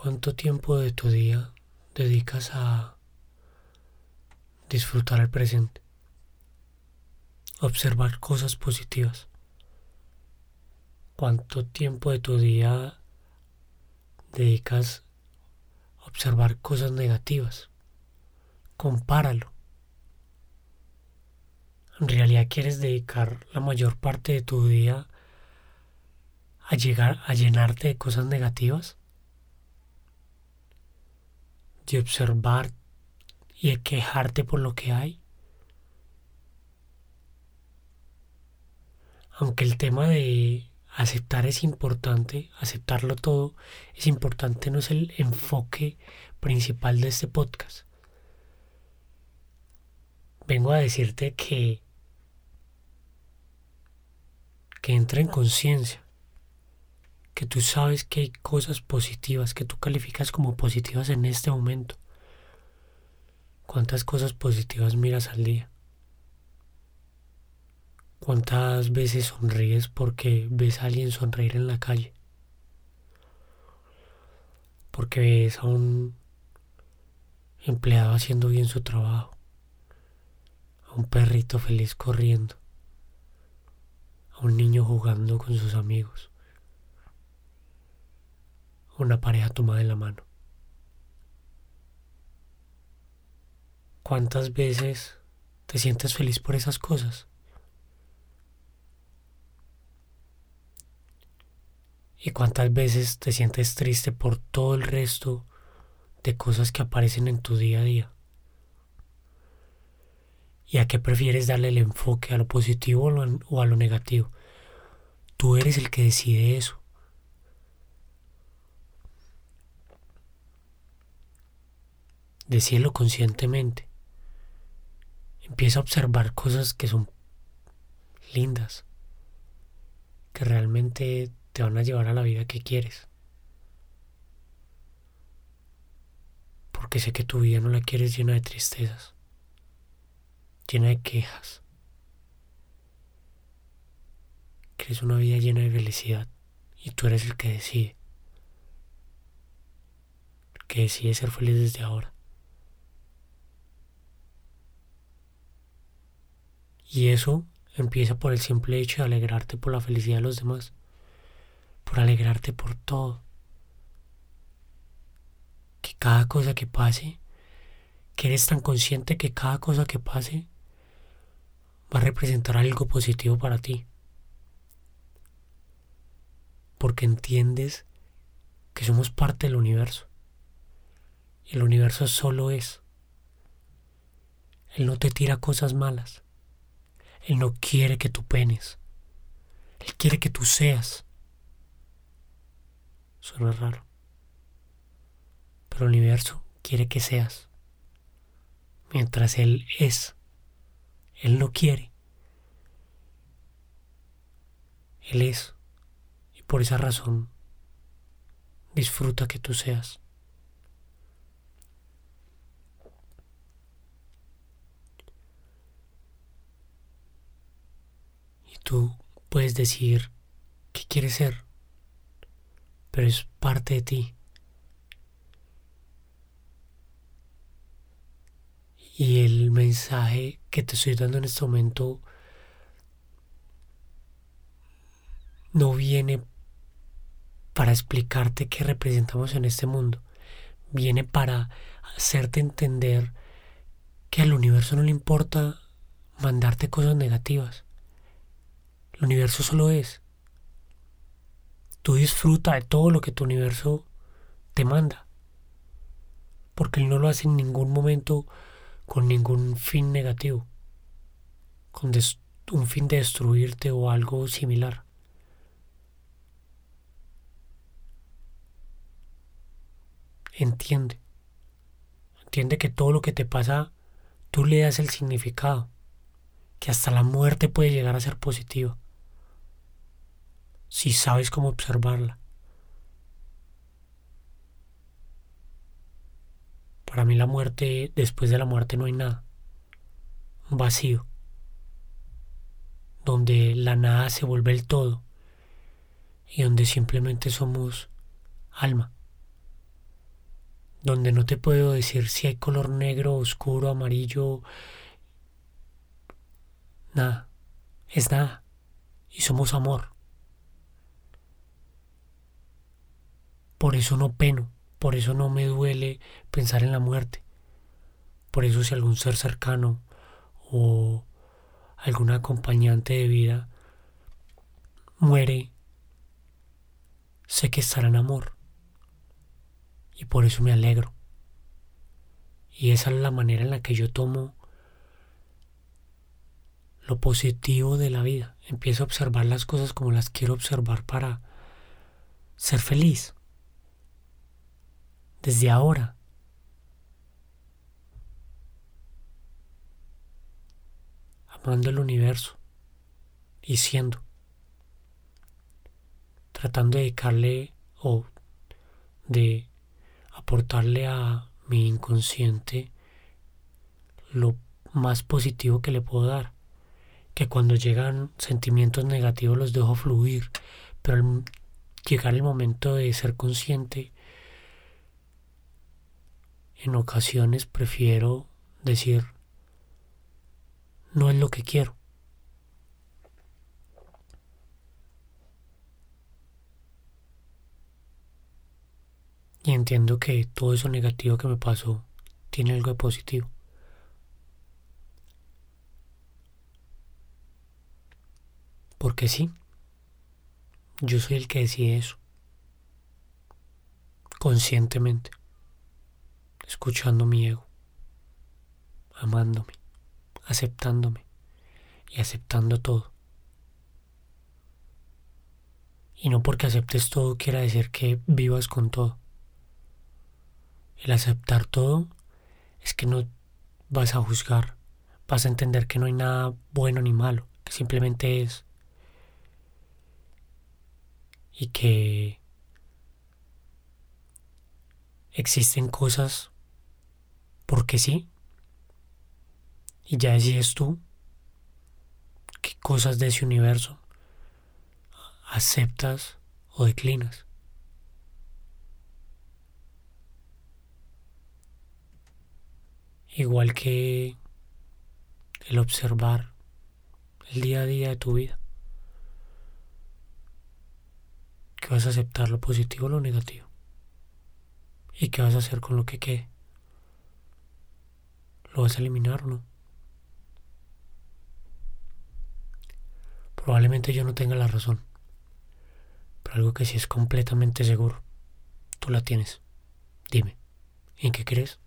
¿Cuánto tiempo de tu día dedicas a disfrutar el presente? Observar cosas positivas. ¿Cuánto tiempo de tu día dedicas a observar cosas negativas? Compáralo. ¿En realidad quieres dedicar la mayor parte de tu día a llegar a llenarte de cosas negativas? De observar y de quejarte por lo que hay. Aunque el tema de aceptar es importante, aceptarlo todo es importante, no es el enfoque principal de este podcast. Vengo a decirte que que entre en conciencia que tú sabes que hay cosas positivas que tú calificas como positivas en este momento. ¿Cuántas cosas positivas miras al día? ¿Cuántas veces sonríes porque ves a alguien sonreír en la calle? Porque ves a un empleado haciendo bien su trabajo, a un perrito feliz corriendo, a un niño jugando con sus amigos una pareja tomada en la mano. ¿Cuántas veces te sientes feliz por esas cosas? ¿Y cuántas veces te sientes triste por todo el resto de cosas que aparecen en tu día a día? ¿Y a qué prefieres darle el enfoque? ¿A lo positivo o a lo negativo? Tú eres el que decide eso. Decíelo conscientemente. Empieza a observar cosas que son lindas, que realmente te van a llevar a la vida que quieres. Porque sé que tu vida no la quieres llena de tristezas, llena de quejas. Quieres una vida llena de felicidad y tú eres el que decide. El que decide ser feliz desde ahora. Y eso empieza por el simple hecho de alegrarte por la felicidad de los demás, por alegrarte por todo. Que cada cosa que pase, que eres tan consciente que cada cosa que pase va a representar algo positivo para ti. Porque entiendes que somos parte del universo. El universo solo es. Él no te tira cosas malas. Él no quiere que tú penes. Él quiere que tú seas. Suena raro. Pero el universo quiere que seas. Mientras Él es. Él no quiere. Él es. Y por esa razón disfruta que tú seas. Tú puedes decir qué quieres ser, pero es parte de ti. Y el mensaje que te estoy dando en este momento no viene para explicarte qué representamos en este mundo. Viene para hacerte entender que al universo no le importa mandarte cosas negativas. El universo solo es. Tú disfruta de todo lo que tu universo te manda. Porque Él no lo hace en ningún momento con ningún fin negativo. Con un fin de destruirte o algo similar. Entiende. Entiende que todo lo que te pasa, tú le das el significado. Que hasta la muerte puede llegar a ser positiva si sabes cómo observarla. Para mí la muerte, después de la muerte no hay nada. Un vacío. Donde la nada se vuelve el todo. Y donde simplemente somos alma. donde no te puedo decir si hay color negro, oscuro, amarillo, nada, es nada, y somos amor. Por eso no peno, por eso no me duele pensar en la muerte. Por eso si algún ser cercano o algún acompañante de vida muere, sé que estará en amor. Y por eso me alegro. Y esa es la manera en la que yo tomo lo positivo de la vida. Empiezo a observar las cosas como las quiero observar para ser feliz. Desde ahora. Amando el universo y siendo. Tratando de dedicarle o de aportarle a mi inconsciente lo más positivo que le puedo dar que cuando llegan sentimientos negativos los dejo fluir, pero al llegar el momento de ser consciente, en ocasiones prefiero decir, no es lo que quiero. Y entiendo que todo eso negativo que me pasó tiene algo de positivo. Porque sí, yo soy el que decide eso. Conscientemente. Escuchando mi ego. Amándome. Aceptándome. Y aceptando todo. Y no porque aceptes todo quiera decir que vivas con todo. El aceptar todo es que no vas a juzgar, vas a entender que no hay nada bueno ni malo, que simplemente es y que existen cosas porque sí y ya decides tú qué cosas de ese universo aceptas o declinas. Igual que el observar el día a día de tu vida. que vas a aceptar lo positivo o lo negativo. ¿Y qué vas a hacer con lo que quede? ¿Lo vas a eliminar o no? Probablemente yo no tenga la razón, pero algo que sí es completamente seguro, tú la tienes. Dime, ¿en qué crees?